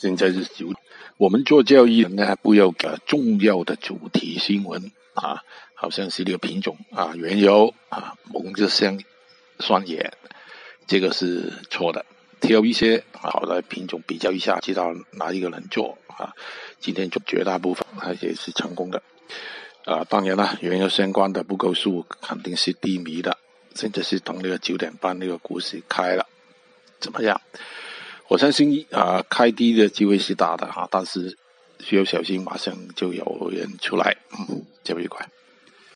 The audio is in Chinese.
现在是九，我们做交易呢，不要给重要的主题新闻啊，好像是这个品种啊，原油啊，蒙着香酸盐，这个是错的。挑一些好的品种比较一下，知道哪一个能做啊？今天做绝大部分它也是成功的啊。当然了，原油相关的不够数肯定是低迷的。现在是等那个九点半那个股市开了，怎么样？我相信啊，开低的机会是大的哈，但是需要小心，马上就有人出来，嗯，交易快。